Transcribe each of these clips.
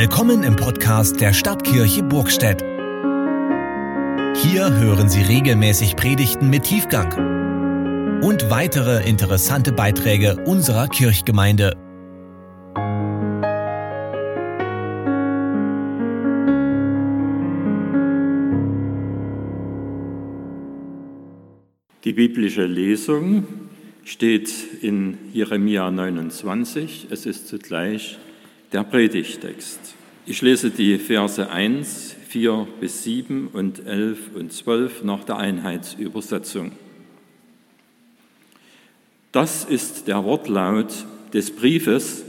Willkommen im Podcast der Stadtkirche Burgstedt. Hier hören Sie regelmäßig Predigten mit Tiefgang und weitere interessante Beiträge unserer Kirchgemeinde. Die biblische Lesung steht in Jeremia 29. Es ist zugleich der Predigtext. Ich lese die Verse 1, 4 bis 7 und 11 und 12 nach der Einheitsübersetzung. Das ist der Wortlaut des Briefes,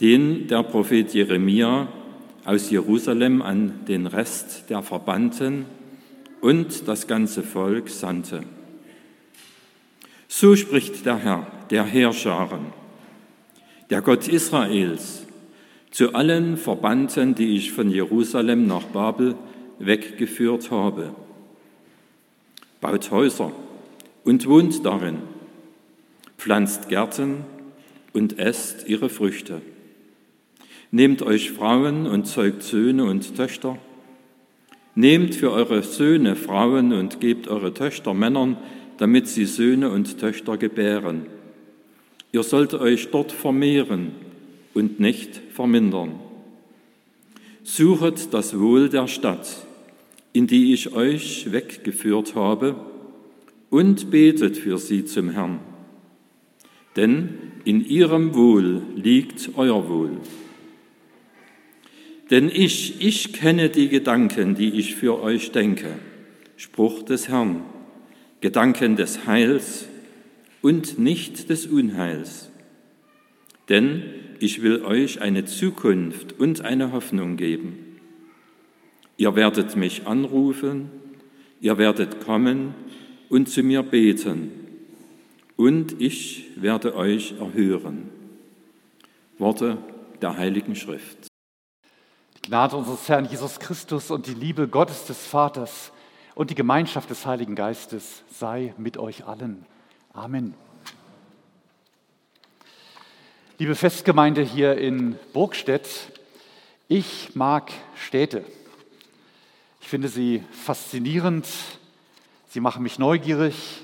den der Prophet Jeremia aus Jerusalem an den Rest der Verbannten und das ganze Volk sandte. So spricht der Herr, der Heerscharen, der Gott Israels, zu allen Verbannten, die ich von Jerusalem nach Babel weggeführt habe. Baut Häuser und wohnt darin, pflanzt Gärten und esst ihre Früchte. Nehmt euch Frauen und zeugt Söhne und Töchter. Nehmt für eure Söhne Frauen und gebt eure Töchter Männern, damit sie Söhne und Töchter gebären. Ihr sollt euch dort vermehren und nicht vermindern. Suchet das Wohl der Stadt, in die ich euch weggeführt habe, und betet für sie zum Herrn. Denn in ihrem Wohl liegt euer Wohl. Denn ich, ich kenne die Gedanken, die ich für euch denke. Spruch des Herrn. Gedanken des Heils und nicht des Unheils. Denn ich will euch eine Zukunft und eine Hoffnung geben. Ihr werdet mich anrufen, ihr werdet kommen und zu mir beten, und ich werde euch erhören. Worte der Heiligen Schrift. Die Gnade unseres Herrn Jesus Christus und die Liebe Gottes des Vaters und die Gemeinschaft des Heiligen Geistes sei mit euch allen. Amen. Liebe Festgemeinde hier in Burgstedt, ich mag Städte. Ich finde sie faszinierend, sie machen mich neugierig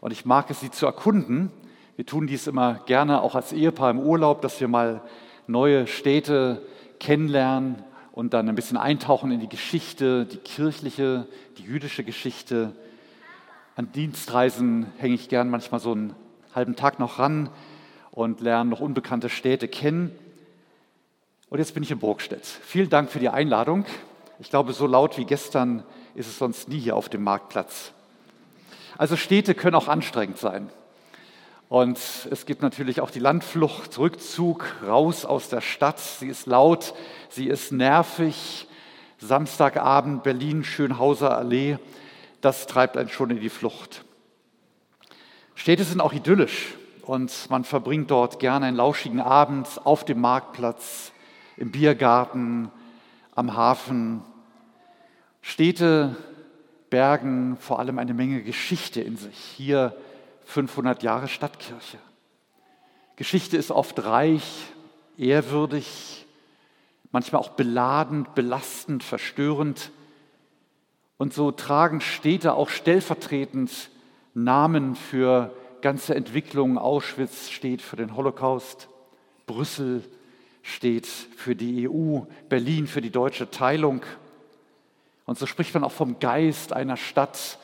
und ich mag es, sie zu erkunden. Wir tun dies immer gerne auch als Ehepaar im Urlaub, dass wir mal neue Städte kennenlernen und dann ein bisschen eintauchen in die Geschichte, die kirchliche, die jüdische Geschichte. An Dienstreisen hänge ich gern manchmal so einen halben Tag noch ran und lernen noch unbekannte Städte kennen. Und jetzt bin ich in Burgstedt. Vielen Dank für die Einladung. Ich glaube, so laut wie gestern ist es sonst nie hier auf dem Marktplatz. Also Städte können auch anstrengend sein. Und es gibt natürlich auch die Landflucht, Rückzug raus aus der Stadt. Sie ist laut, sie ist nervig. Samstagabend Berlin, Schönhauser Allee, das treibt einen schon in die Flucht. Städte sind auch idyllisch und man verbringt dort gerne einen lauschigen Abend auf dem Marktplatz, im Biergarten, am Hafen. Städte bergen vor allem eine Menge Geschichte in sich. Hier 500 Jahre Stadtkirche. Geschichte ist oft reich, ehrwürdig, manchmal auch beladend, belastend, verstörend. Und so tragen Städte auch stellvertretend Namen für ganze Entwicklung. Auschwitz steht für den Holocaust, Brüssel steht für die EU, Berlin für die deutsche Teilung. Und so spricht man auch vom Geist einer Stadt,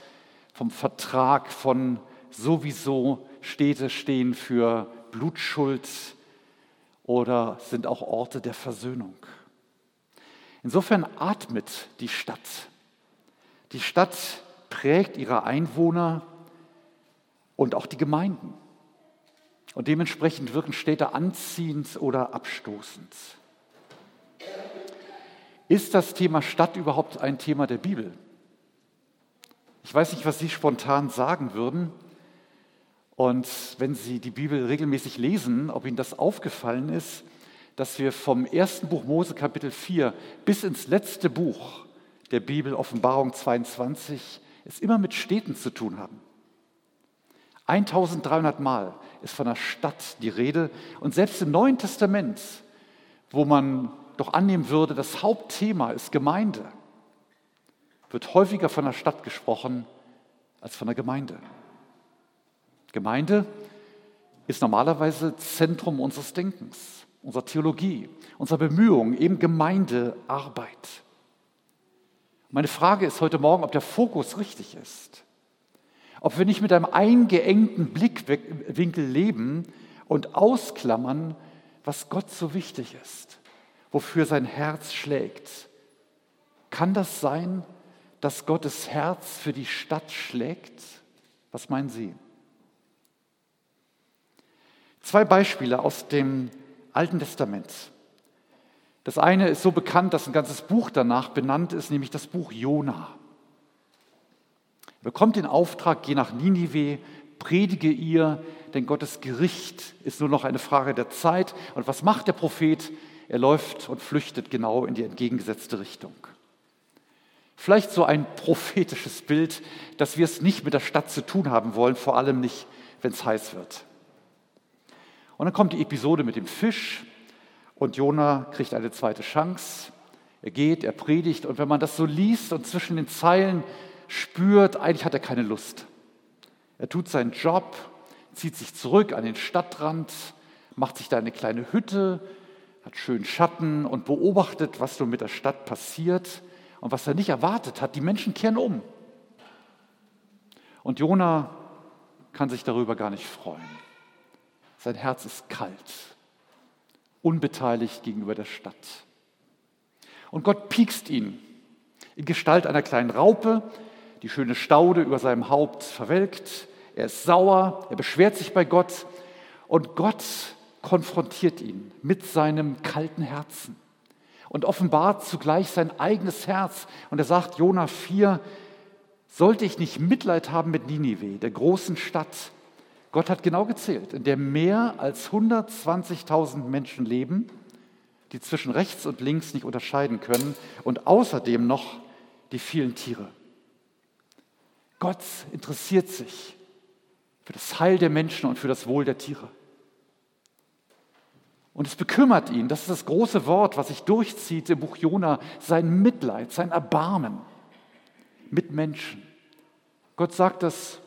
vom Vertrag von sowieso. Städte stehen für Blutschuld oder sind auch Orte der Versöhnung. Insofern atmet die Stadt. Die Stadt prägt ihre Einwohner und auch die Gemeinden. Und dementsprechend wirken Städte anziehend oder abstoßend. Ist das Thema Stadt überhaupt ein Thema der Bibel? Ich weiß nicht, was Sie spontan sagen würden. Und wenn Sie die Bibel regelmäßig lesen, ob Ihnen das aufgefallen ist, dass wir vom ersten Buch Mose Kapitel 4 bis ins letzte Buch der Bibel Offenbarung 22 es immer mit Städten zu tun haben. 1300 Mal ist von der Stadt die Rede. Und selbst im Neuen Testament, wo man doch annehmen würde, das Hauptthema ist Gemeinde, wird häufiger von der Stadt gesprochen als von der Gemeinde. Gemeinde ist normalerweise Zentrum unseres Denkens, unserer Theologie, unserer Bemühungen, eben Gemeindearbeit. Meine Frage ist heute Morgen, ob der Fokus richtig ist. Ob wir nicht mit einem eingeengten Blickwinkel leben und ausklammern, was Gott so wichtig ist, wofür sein Herz schlägt. Kann das sein, dass Gottes Herz für die Stadt schlägt? Was meinen Sie? Zwei Beispiele aus dem Alten Testament. Das eine ist so bekannt, dass ein ganzes Buch danach benannt ist, nämlich das Buch Jona. Bekommt den Auftrag, geh nach Ninive, predige ihr, denn Gottes Gericht ist nur noch eine Frage der Zeit. Und was macht der Prophet? Er läuft und flüchtet genau in die entgegengesetzte Richtung. Vielleicht so ein prophetisches Bild, dass wir es nicht mit der Stadt zu tun haben wollen, vor allem nicht, wenn es heiß wird. Und dann kommt die Episode mit dem Fisch und Jona kriegt eine zweite Chance. Er geht, er predigt und wenn man das so liest und zwischen den Zeilen spürt, eigentlich hat er keine Lust. Er tut seinen Job, zieht sich zurück an den Stadtrand, macht sich da eine kleine Hütte, hat schön Schatten und beobachtet, was so mit der Stadt passiert und was er nicht erwartet hat. Die Menschen kehren um. Und Jona kann sich darüber gar nicht freuen. Sein Herz ist kalt, unbeteiligt gegenüber der Stadt. Und Gott piekst ihn in Gestalt einer kleinen Raupe, die schöne Staude über seinem Haupt verwelkt. Er ist sauer, er beschwert sich bei Gott und Gott konfrontiert ihn mit seinem kalten Herzen und offenbart zugleich sein eigenes Herz. Und er sagt, Jona 4, sollte ich nicht Mitleid haben mit Ninive, der großen Stadt? Gott hat genau gezählt, in der mehr als 120.000 Menschen leben, die zwischen rechts und links nicht unterscheiden können und außerdem noch die vielen Tiere. Gott interessiert sich für das Heil der Menschen und für das Wohl der Tiere. Und es bekümmert ihn, das ist das große Wort, was sich durchzieht im Buch Jona, sein Mitleid, sein Erbarmen mit Menschen. Gott sagt das,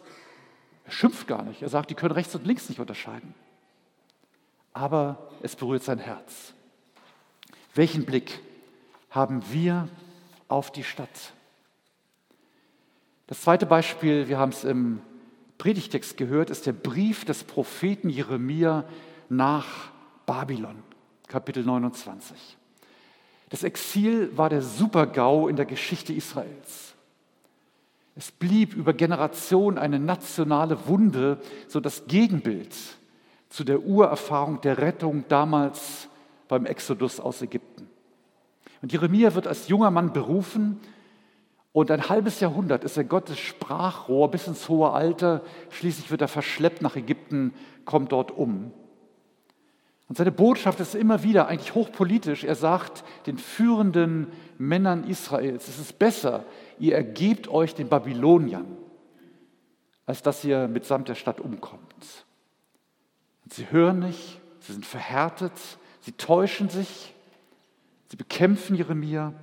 er schimpft gar nicht, er sagt, die können rechts und links nicht unterscheiden. Aber es berührt sein Herz. Welchen Blick haben wir auf die Stadt? Das zweite Beispiel, wir haben es im Predigtext gehört, ist der Brief des Propheten Jeremia nach Babylon, Kapitel 29. Das Exil war der Supergau in der Geschichte Israels. Es blieb über Generationen eine nationale Wunde, so das Gegenbild zu der Urerfahrung der Rettung damals beim Exodus aus Ägypten. Und Jeremia wird als junger Mann berufen und ein halbes Jahrhundert ist er Gottes Sprachrohr bis ins hohe Alter. Schließlich wird er verschleppt nach Ägypten, kommt dort um. Und seine Botschaft ist immer wieder eigentlich hochpolitisch. Er sagt den führenden Männern Israels, es ist besser, ihr ergebt euch den Babyloniern, als dass ihr mitsamt der Stadt umkommt. Und sie hören nicht, sie sind verhärtet, sie täuschen sich, sie bekämpfen Jeremia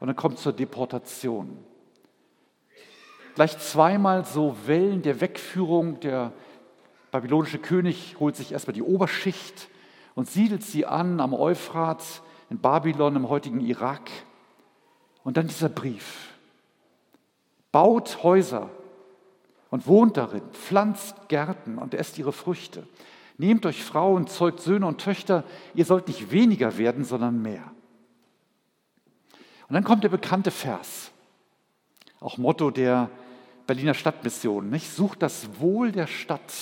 und dann kommt zur Deportation. Gleich zweimal so Wellen der Wegführung. Der babylonische König holt sich erstmal die Oberschicht und siedelt sie an am Euphrat in Babylon im heutigen Irak. Und dann dieser Brief. Baut Häuser und wohnt darin, pflanzt Gärten und esst ihre Früchte. Nehmt euch Frauen, zeugt Söhne und Töchter. Ihr sollt nicht weniger werden, sondern mehr. Und dann kommt der bekannte Vers, auch Motto der Berliner Stadtmission, nicht? Sucht das Wohl der Stadt,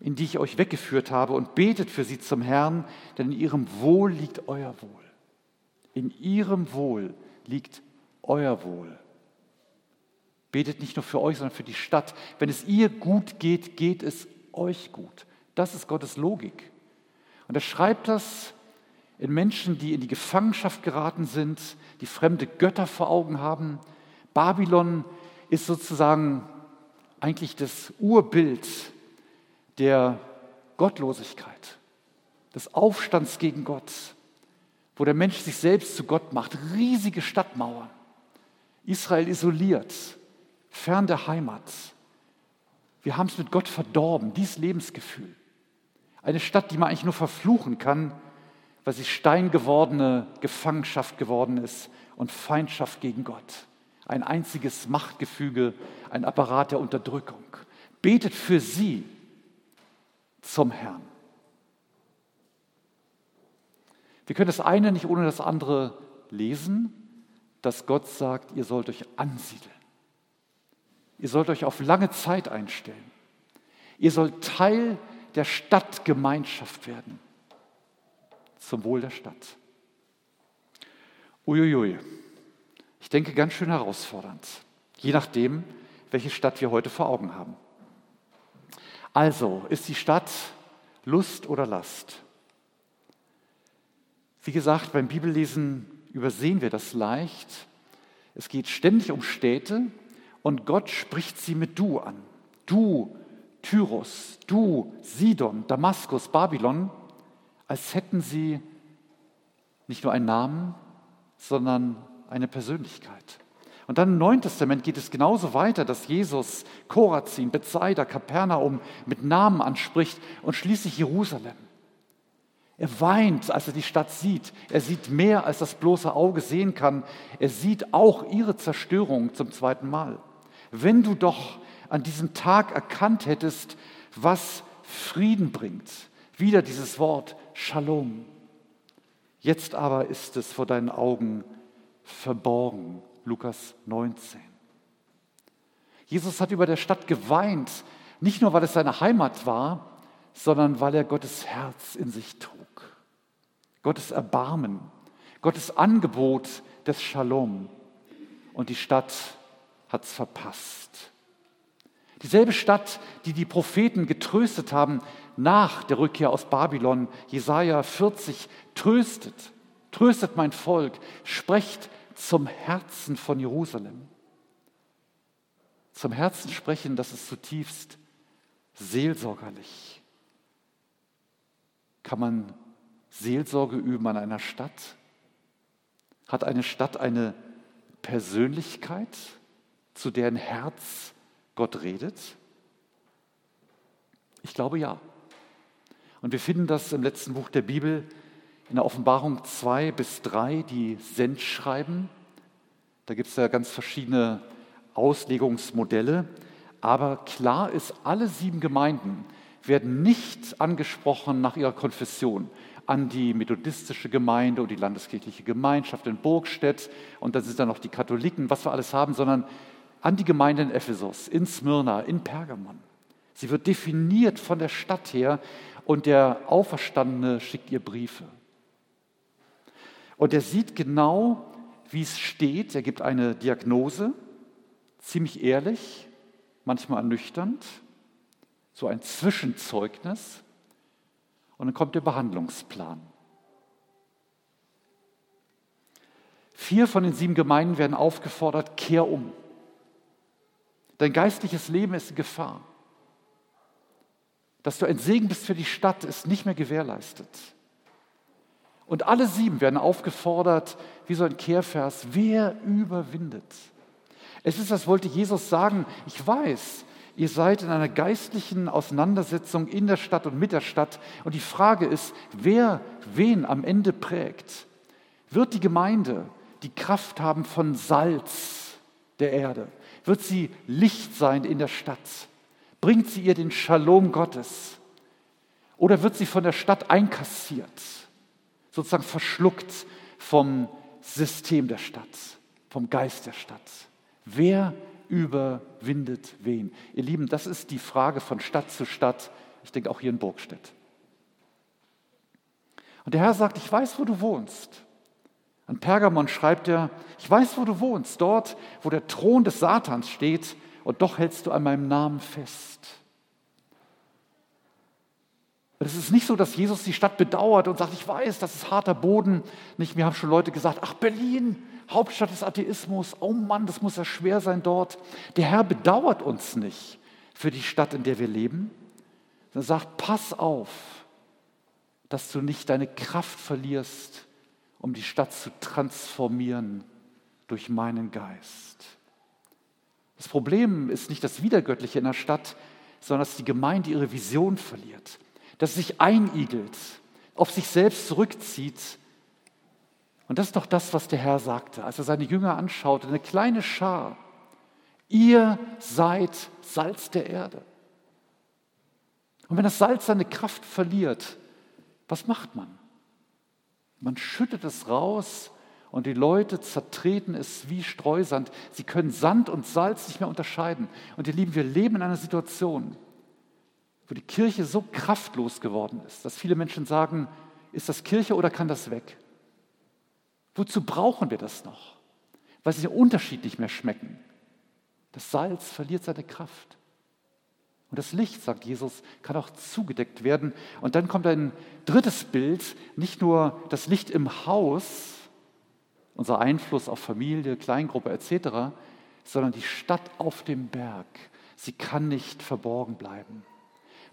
in die ich euch weggeführt habe und betet für sie zum Herrn, denn in ihrem Wohl liegt euer Wohl. In ihrem Wohl liegt euer Wohl. Betet nicht nur für euch, sondern für die Stadt. Wenn es ihr gut geht, geht es euch gut. Das ist Gottes Logik. Und er schreibt das in Menschen, die in die Gefangenschaft geraten sind, die fremde Götter vor Augen haben. Babylon ist sozusagen eigentlich das Urbild der Gottlosigkeit, des Aufstands gegen Gott, wo der Mensch sich selbst zu Gott macht, riesige Stadtmauern. Israel isoliert, fern der Heimat. Wir haben es mit Gott verdorben, dieses Lebensgefühl. Eine Stadt, die man eigentlich nur verfluchen kann, weil sie steingewordene Gefangenschaft geworden ist und Feindschaft gegen Gott. Ein einziges Machtgefüge, ein Apparat der Unterdrückung. Betet für sie zum Herrn. Wir können das eine nicht ohne das andere lesen, dass Gott sagt, ihr sollt euch ansiedeln. Ihr sollt euch auf lange Zeit einstellen. Ihr sollt Teil der Stadtgemeinschaft werden. Zum Wohl der Stadt. Uiuiui. Ich denke, ganz schön herausfordernd. Je nachdem, welche Stadt wir heute vor Augen haben. Also, ist die Stadt Lust oder Last? Wie gesagt, beim Bibellesen übersehen wir das leicht. Es geht ständig um Städte und Gott spricht sie mit Du an. Du, Tyrus, du, Sidon, Damaskus, Babylon, als hätten sie nicht nur einen Namen, sondern eine Persönlichkeit. Und dann im Neuen Testament geht es genauso weiter, dass Jesus Korazin, Bethsaida, Kapernaum mit Namen anspricht und schließlich Jerusalem. Er weint, als er die Stadt sieht. Er sieht mehr, als das bloße Auge sehen kann. Er sieht auch ihre Zerstörung zum zweiten Mal. Wenn du doch an diesem Tag erkannt hättest, was Frieden bringt, wieder dieses Wort Shalom. Jetzt aber ist es vor deinen Augen verborgen. Lukas 19. Jesus hat über der Stadt geweint, nicht nur weil es seine Heimat war, sondern weil er Gottes Herz in sich trug. Gottes Erbarmen, Gottes Angebot des Shalom. Und die Stadt hat es verpasst. Dieselbe Stadt, die die Propheten getröstet haben nach der Rückkehr aus Babylon, Jesaja 40, tröstet, tröstet mein Volk, sprecht zum Herzen von Jerusalem. Zum Herzen sprechen, das ist zutiefst seelsorgerlich. Kann man Seelsorge üben an einer Stadt? Hat eine Stadt eine Persönlichkeit, zu deren Herz Gott redet? Ich glaube ja. Und wir finden das im letzten Buch der Bibel in der Offenbarung 2 bis 3, die Sendschreiben. Da gibt es ja ganz verschiedene Auslegungsmodelle. Aber klar ist, alle sieben Gemeinden werden nicht angesprochen nach ihrer Konfession an die methodistische Gemeinde und die landeskirchliche Gemeinschaft in Burgstedt und dann sind da noch die Katholiken, was wir alles haben, sondern an die Gemeinde in Ephesus, in Smyrna, in Pergamon. Sie wird definiert von der Stadt her und der Auferstandene schickt ihr Briefe. Und er sieht genau, wie es steht. Er gibt eine Diagnose, ziemlich ehrlich, manchmal ernüchternd, so ein Zwischenzeugnis. Und dann kommt der Behandlungsplan. Vier von den sieben Gemeinden werden aufgefordert, kehr um. Dein geistliches Leben ist in Gefahr. Dass du ein Segen bist für die Stadt, ist nicht mehr gewährleistet. Und alle sieben werden aufgefordert, wie so ein Kehrvers, wer überwindet? Es ist, als wollte Jesus sagen, ich weiß, Ihr seid in einer geistlichen Auseinandersetzung in der Stadt und mit der Stadt. Und die Frage ist, wer wen am Ende prägt. Wird die Gemeinde die Kraft haben von Salz der Erde? Wird sie Licht sein in der Stadt? Bringt sie ihr den Shalom Gottes? Oder wird sie von der Stadt einkassiert, sozusagen verschluckt vom System der Stadt, vom Geist der Stadt? Wer überwindet wen? Ihr Lieben, das ist die Frage von Stadt zu Stadt, ich denke auch hier in Burgstedt. Und der Herr sagt, ich weiß, wo du wohnst. An Pergamon schreibt er, ich weiß, wo du wohnst, dort, wo der Thron des Satans steht, und doch hältst du an meinem Namen fest. Es ist nicht so, dass Jesus die Stadt bedauert und sagt, ich weiß, das ist harter Boden. Nicht, mir haben schon Leute gesagt, ach Berlin, Hauptstadt des Atheismus, oh Mann, das muss ja schwer sein dort. Der Herr bedauert uns nicht für die Stadt, in der wir leben. Er sagt, pass auf, dass du nicht deine Kraft verlierst um die Stadt zu transformieren durch meinen Geist. Das Problem ist nicht das Wiedergöttliche in der Stadt, sondern dass die Gemeinde ihre Vision verliert, dass sie sich einigelt, auf sich selbst zurückzieht. Und das ist doch das, was der Herr sagte, als er seine Jünger anschaute, eine kleine Schar. Ihr seid Salz der Erde. Und wenn das Salz seine Kraft verliert, was macht man? Man schüttet es raus und die Leute zertreten es wie Streusand. Sie können Sand und Salz nicht mehr unterscheiden. Und ihr Lieben, wir leben in einer Situation, wo die Kirche so kraftlos geworden ist, dass viele Menschen sagen, ist das Kirche oder kann das weg? Wozu brauchen wir das noch? Weil sie unterschiedlich mehr schmecken. Das Salz verliert seine Kraft. Und das Licht, sagt Jesus, kann auch zugedeckt werden. Und dann kommt ein drittes Bild, nicht nur das Licht im Haus, unser Einfluss auf Familie, Kleingruppe etc., sondern die Stadt auf dem Berg. Sie kann nicht verborgen bleiben.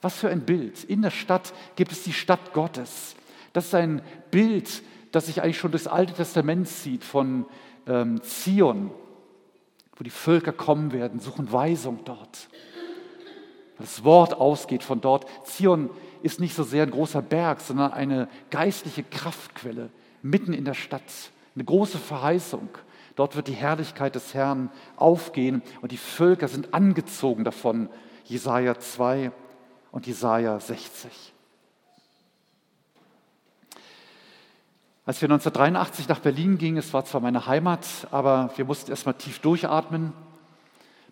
Was für ein Bild. In der Stadt gibt es die Stadt Gottes. Das ist ein Bild, das sich eigentlich schon das Alte Testament sieht von ähm, Zion, wo die Völker kommen werden, suchen Weisung dort. Das Wort ausgeht von dort. Zion ist nicht so sehr ein großer Berg, sondern eine geistliche Kraftquelle mitten in der Stadt. Eine große Verheißung. Dort wird die Herrlichkeit des Herrn aufgehen und die Völker sind angezogen davon. Jesaja 2 und Jesaja 60. Als wir 1983 nach Berlin gingen, es war zwar meine Heimat, aber wir mussten erstmal tief durchatmen,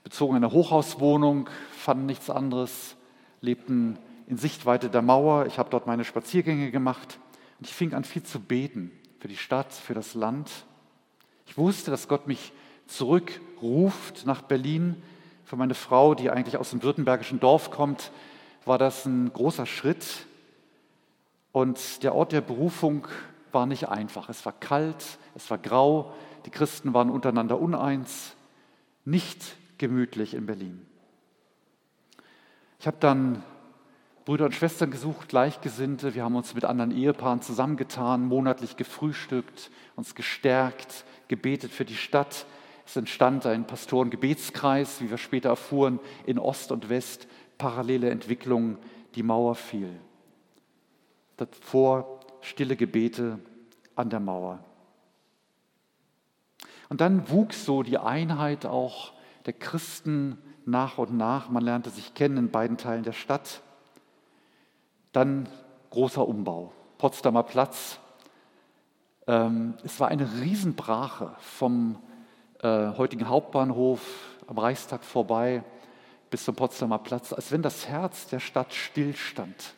bezogen eine Hochhauswohnung, fanden nichts anderes, lebten in Sichtweite der Mauer. Ich habe dort meine Spaziergänge gemacht und ich fing an viel zu beten für die Stadt, für das Land. Ich wusste, dass Gott mich zurückruft nach Berlin. Für meine Frau, die eigentlich aus dem württembergischen Dorf kommt, war das ein großer Schritt. Und der Ort der Berufung war nicht einfach. Es war kalt, es war grau, die Christen waren untereinander uneins, nicht gemütlich in Berlin. Ich habe dann Brüder und Schwestern gesucht, Gleichgesinnte. Wir haben uns mit anderen Ehepaaren zusammengetan, monatlich gefrühstückt, uns gestärkt, gebetet für die Stadt. Es entstand ein Pastoren-Gebetskreis, wie wir später erfuhren, in Ost und West, parallele Entwicklungen, die Mauer fiel. Davor stille Gebete an der Mauer. Und dann wuchs so die Einheit auch der Christen nach und nach. Man lernte sich kennen in beiden Teilen der Stadt. Dann großer Umbau, Potsdamer Platz. Ähm, es war eine Riesenbrache vom äh, heutigen Hauptbahnhof am Reichstag vorbei bis zum Potsdamer Platz, als wenn das Herz der Stadt stillstand,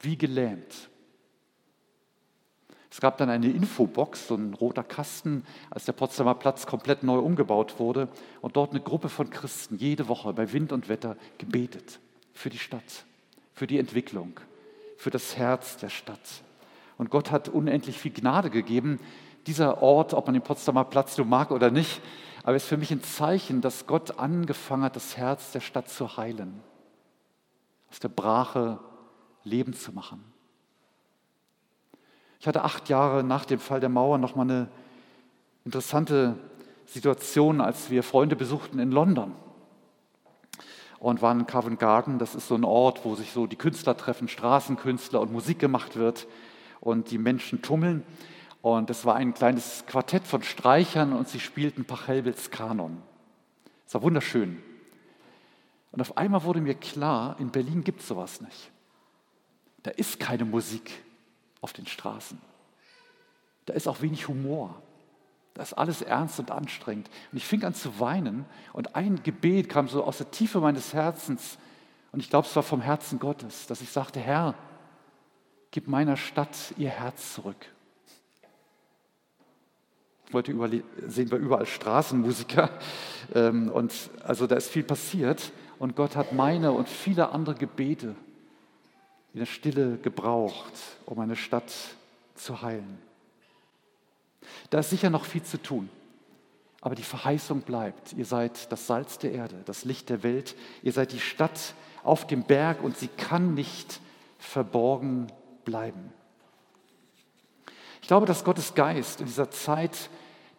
wie gelähmt. Es gab dann eine Infobox, so ein roter Kasten, als der Potsdamer Platz komplett neu umgebaut wurde und dort eine Gruppe von Christen jede Woche bei Wind und Wetter gebetet für die Stadt für die Entwicklung, für das Herz der Stadt. Und Gott hat unendlich viel Gnade gegeben. Dieser Ort, ob man den Potsdamer Platz nur mag oder nicht, aber ist für mich ein Zeichen, dass Gott angefangen hat, das Herz der Stadt zu heilen, aus der Brache Leben zu machen. Ich hatte acht Jahre nach dem Fall der Mauer noch mal eine interessante Situation, als wir Freunde besuchten in London und waren in Covent Garden. Das ist so ein Ort, wo sich so die Künstler treffen, Straßenkünstler und Musik gemacht wird und die Menschen tummeln. Und es war ein kleines Quartett von Streichern und sie spielten Pachelbels Kanon. Es war wunderschön. Und auf einmal wurde mir klar, in Berlin gibt es sowas nicht. Da ist keine Musik auf den Straßen. Da ist auch wenig Humor. Das ist alles ernst und anstrengend. Und ich fing an zu weinen und ein Gebet kam so aus der Tiefe meines Herzens. Und ich glaube, es war vom Herzen Gottes, dass ich sagte, Herr, gib meiner Stadt ihr Herz zurück. Heute sehen wir überall Straßenmusiker. Ähm, und also da ist viel passiert. Und Gott hat meine und viele andere Gebete in der Stille gebraucht, um eine Stadt zu heilen. Da ist sicher noch viel zu tun. Aber die Verheißung bleibt. Ihr seid das Salz der Erde, das Licht der Welt. Ihr seid die Stadt auf dem Berg und sie kann nicht verborgen bleiben. Ich glaube, dass Gottes Geist in dieser Zeit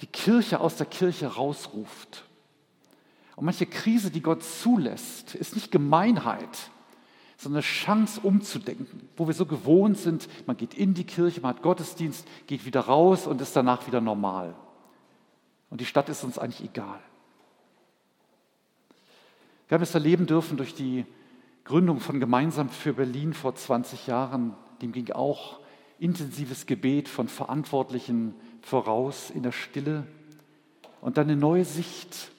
die Kirche aus der Kirche rausruft. Und manche Krise, die Gott zulässt, ist nicht Gemeinheit, sondern eine Chance umzudenken, wo wir so gewohnt sind, man geht in die Kirche, man hat Gottesdienst, geht wieder raus und ist danach wieder normal. Und die Stadt ist uns eigentlich egal. Wir haben es erleben dürfen durch die Gründung von Gemeinsam für Berlin vor 20 Jahren. Dem ging auch intensives Gebet von Verantwortlichen voraus in der Stille. Und dann eine neue Sicht,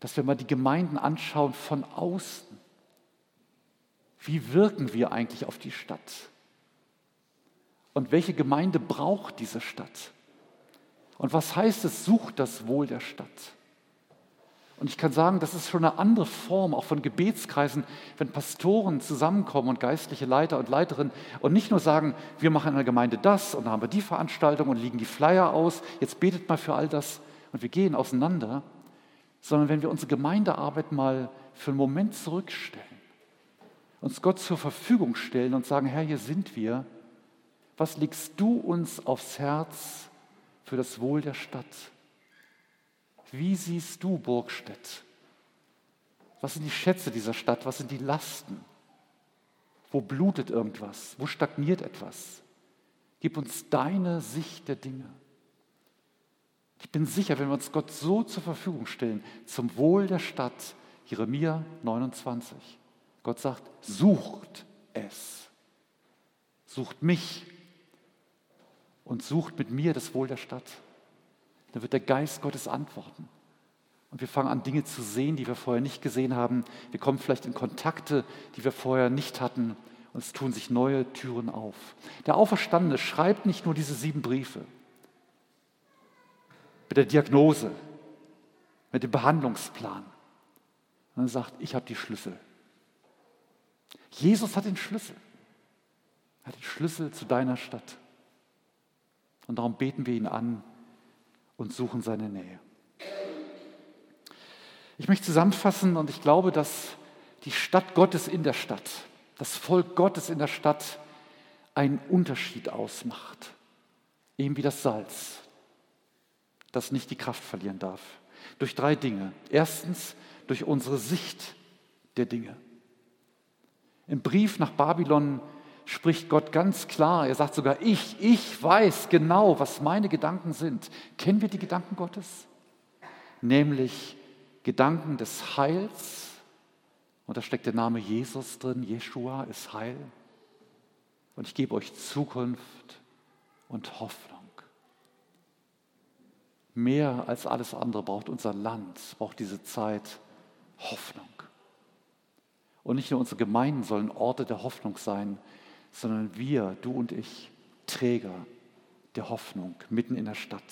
dass wir mal die Gemeinden anschauen von außen. Wie wirken wir eigentlich auf die Stadt? Und welche Gemeinde braucht diese Stadt? Und was heißt es, sucht das Wohl der Stadt? Und ich kann sagen, das ist schon eine andere Form, auch von Gebetskreisen, wenn Pastoren zusammenkommen und geistliche Leiter und Leiterinnen und nicht nur sagen, wir machen in der Gemeinde das und dann haben wir die Veranstaltung und liegen die Flyer aus, jetzt betet mal für all das und wir gehen auseinander, sondern wenn wir unsere Gemeindearbeit mal für einen Moment zurückstellen, uns Gott zur Verfügung stellen und sagen, Herr, hier sind wir, was legst du uns aufs Herz für das Wohl der Stadt? Wie siehst du Burgstedt? Was sind die Schätze dieser Stadt? Was sind die Lasten? Wo blutet irgendwas? Wo stagniert etwas? Gib uns deine Sicht der Dinge. Ich bin sicher, wenn wir uns Gott so zur Verfügung stellen, zum Wohl der Stadt, Jeremia 29, Gott sagt, sucht es, sucht mich und sucht mit mir das Wohl der Stadt dann wird der Geist Gottes antworten. Und wir fangen an, Dinge zu sehen, die wir vorher nicht gesehen haben. Wir kommen vielleicht in Kontakte, die wir vorher nicht hatten. Und es tun sich neue Türen auf. Der Auferstandene schreibt nicht nur diese sieben Briefe mit der Diagnose, mit dem Behandlungsplan. Und er sagt, ich habe die Schlüssel. Jesus hat den Schlüssel. Er hat den Schlüssel zu deiner Stadt. Und darum beten wir ihn an, und suchen seine Nähe. Ich möchte zusammenfassen und ich glaube, dass die Stadt Gottes in der Stadt, das Volk Gottes in der Stadt einen Unterschied ausmacht. Eben wie das Salz, das nicht die Kraft verlieren darf. Durch drei Dinge. Erstens durch unsere Sicht der Dinge. Im Brief nach Babylon spricht Gott ganz klar. Er sagt sogar, ich, ich weiß genau, was meine Gedanken sind. Kennen wir die Gedanken Gottes? Nämlich Gedanken des Heils. Und da steckt der Name Jesus drin. Jeshua ist Heil. Und ich gebe euch Zukunft und Hoffnung. Mehr als alles andere braucht unser Land, braucht diese Zeit Hoffnung. Und nicht nur unsere Gemeinden sollen Orte der Hoffnung sein, sondern wir, du und ich, Träger der Hoffnung mitten in der Stadt.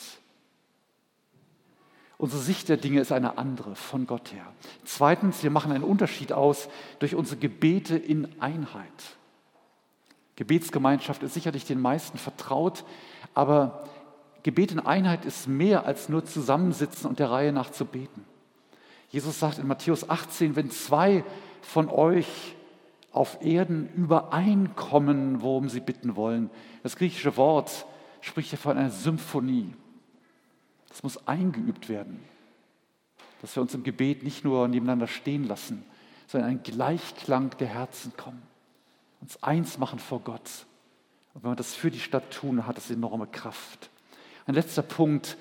Unsere Sicht der Dinge ist eine andere von Gott her. Zweitens, wir machen einen Unterschied aus durch unsere Gebete in Einheit. Gebetsgemeinschaft ist sicherlich den meisten vertraut, aber Gebet in Einheit ist mehr als nur zusammensitzen und der Reihe nach zu beten. Jesus sagt in Matthäus 18, wenn zwei von euch auf Erden übereinkommen, worum sie bitten wollen. Das griechische Wort spricht ja von einer Symphonie. Das muss eingeübt werden, dass wir uns im Gebet nicht nur nebeneinander stehen lassen, sondern in einen Gleichklang der Herzen kommen, uns eins machen vor Gott. Und wenn wir das für die Stadt tun, hat das enorme Kraft. Ein letzter Punkt,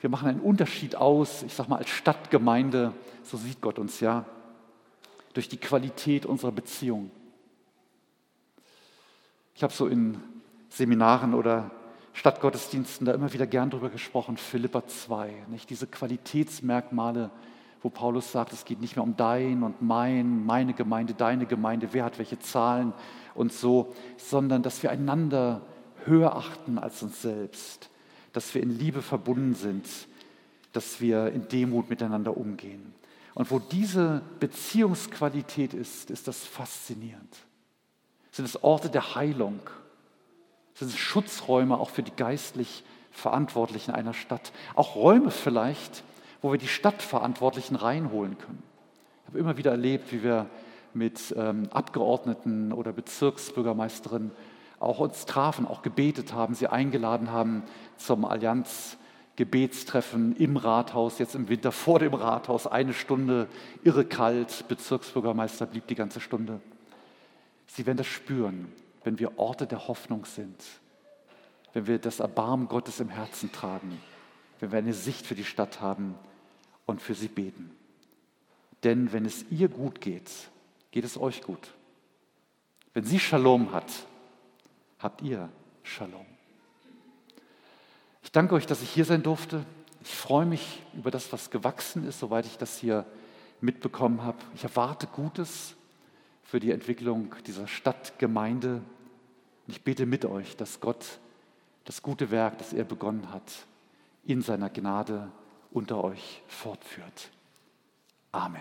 wir machen einen Unterschied aus, ich sage mal als Stadtgemeinde, so sieht Gott uns ja, durch die Qualität unserer Beziehung. Ich habe so in Seminaren oder Stadtgottesdiensten da immer wieder gern drüber gesprochen, Philippa 2, nicht? diese Qualitätsmerkmale, wo Paulus sagt, es geht nicht mehr um dein und mein, meine Gemeinde, deine Gemeinde, wer hat welche Zahlen und so, sondern dass wir einander höher achten als uns selbst, dass wir in Liebe verbunden sind, dass wir in Demut miteinander umgehen. Und wo diese Beziehungsqualität ist, ist das faszinierend. Sind es Orte der Heilung? Sind es Schutzräume auch für die geistlich Verantwortlichen einer Stadt? Auch Räume vielleicht, wo wir die Stadtverantwortlichen reinholen können. Ich habe immer wieder erlebt, wie wir mit ähm, Abgeordneten oder Bezirksbürgermeisterinnen auch uns trafen, auch gebetet haben, sie eingeladen haben zum Allianz Gebetstreffen im Rathaus, jetzt im Winter vor dem Rathaus, eine Stunde, irre kalt, Bezirksbürgermeister blieb die ganze Stunde. Sie werden das spüren, wenn wir Orte der Hoffnung sind, wenn wir das Erbarmen Gottes im Herzen tragen, wenn wir eine Sicht für die Stadt haben und für sie beten. Denn wenn es ihr gut geht, geht es euch gut. Wenn sie Shalom hat, habt ihr Shalom. Ich danke euch, dass ich hier sein durfte. Ich freue mich über das, was gewachsen ist, soweit ich das hier mitbekommen habe. Ich erwarte Gutes für die Entwicklung dieser Stadtgemeinde. Ich bete mit euch, dass Gott das gute Werk, das er begonnen hat, in seiner Gnade unter euch fortführt. Amen.